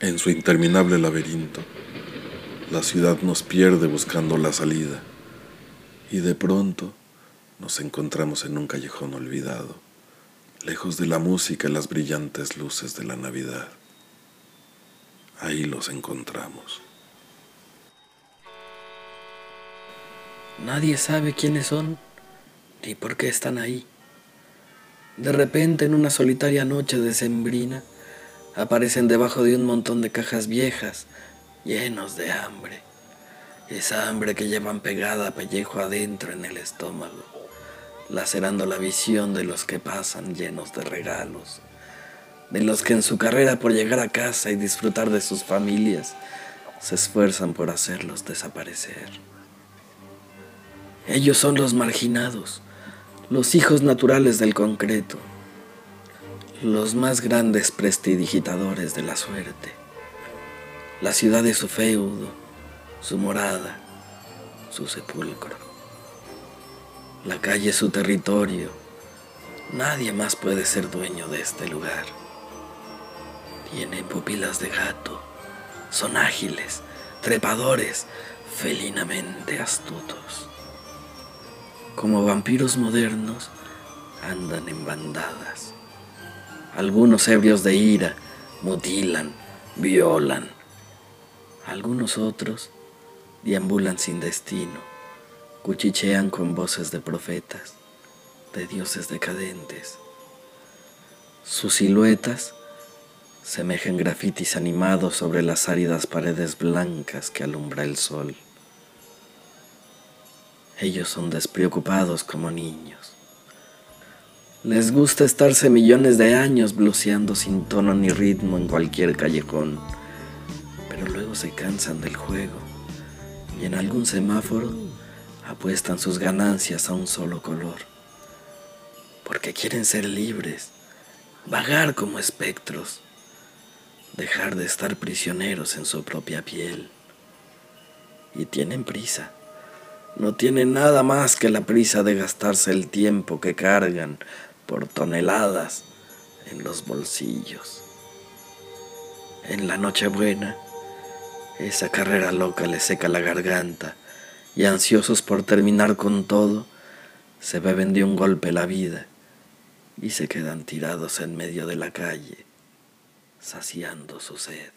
En su interminable laberinto, la ciudad nos pierde buscando la salida y de pronto nos encontramos en un callejón olvidado, lejos de la música y las brillantes luces de la Navidad. Ahí los encontramos. Nadie sabe quiénes son ni por qué están ahí. De repente, en una solitaria noche decembrina, aparecen debajo de un montón de cajas viejas, llenos de hambre. Esa hambre que llevan pegada pellejo adentro en el estómago, lacerando la visión de los que pasan llenos de regalos, de los que en su carrera por llegar a casa y disfrutar de sus familias se esfuerzan por hacerlos desaparecer. Ellos son los marginados, los hijos naturales del concreto, los más grandes prestidigitadores de la suerte, la ciudad de su feudo, su morada, su sepulcro. La calle es su territorio, nadie más puede ser dueño de este lugar. Tienen pupilas de gato, son ágiles, trepadores, felinamente astutos. Como vampiros modernos, andan en bandadas algunos ebrios de ira mutilan, violan. Algunos otros deambulan sin destino, cuchichean con voces de profetas, de dioses decadentes. Sus siluetas semejan grafitis animados sobre las áridas paredes blancas que alumbra el sol. Ellos son despreocupados como niños les gusta estarse millones de años bluseando sin tono ni ritmo en cualquier callejón, pero luego se cansan del juego y en algún semáforo apuestan sus ganancias a un solo color, porque quieren ser libres, vagar como espectros, dejar de estar prisioneros en su propia piel. Y tienen prisa no tienen nada más que la prisa de gastarse el tiempo que cargan por toneladas en los bolsillos. En la Nochebuena, esa carrera loca les seca la garganta y ansiosos por terminar con todo, se beben de un golpe la vida y se quedan tirados en medio de la calle, saciando su sed.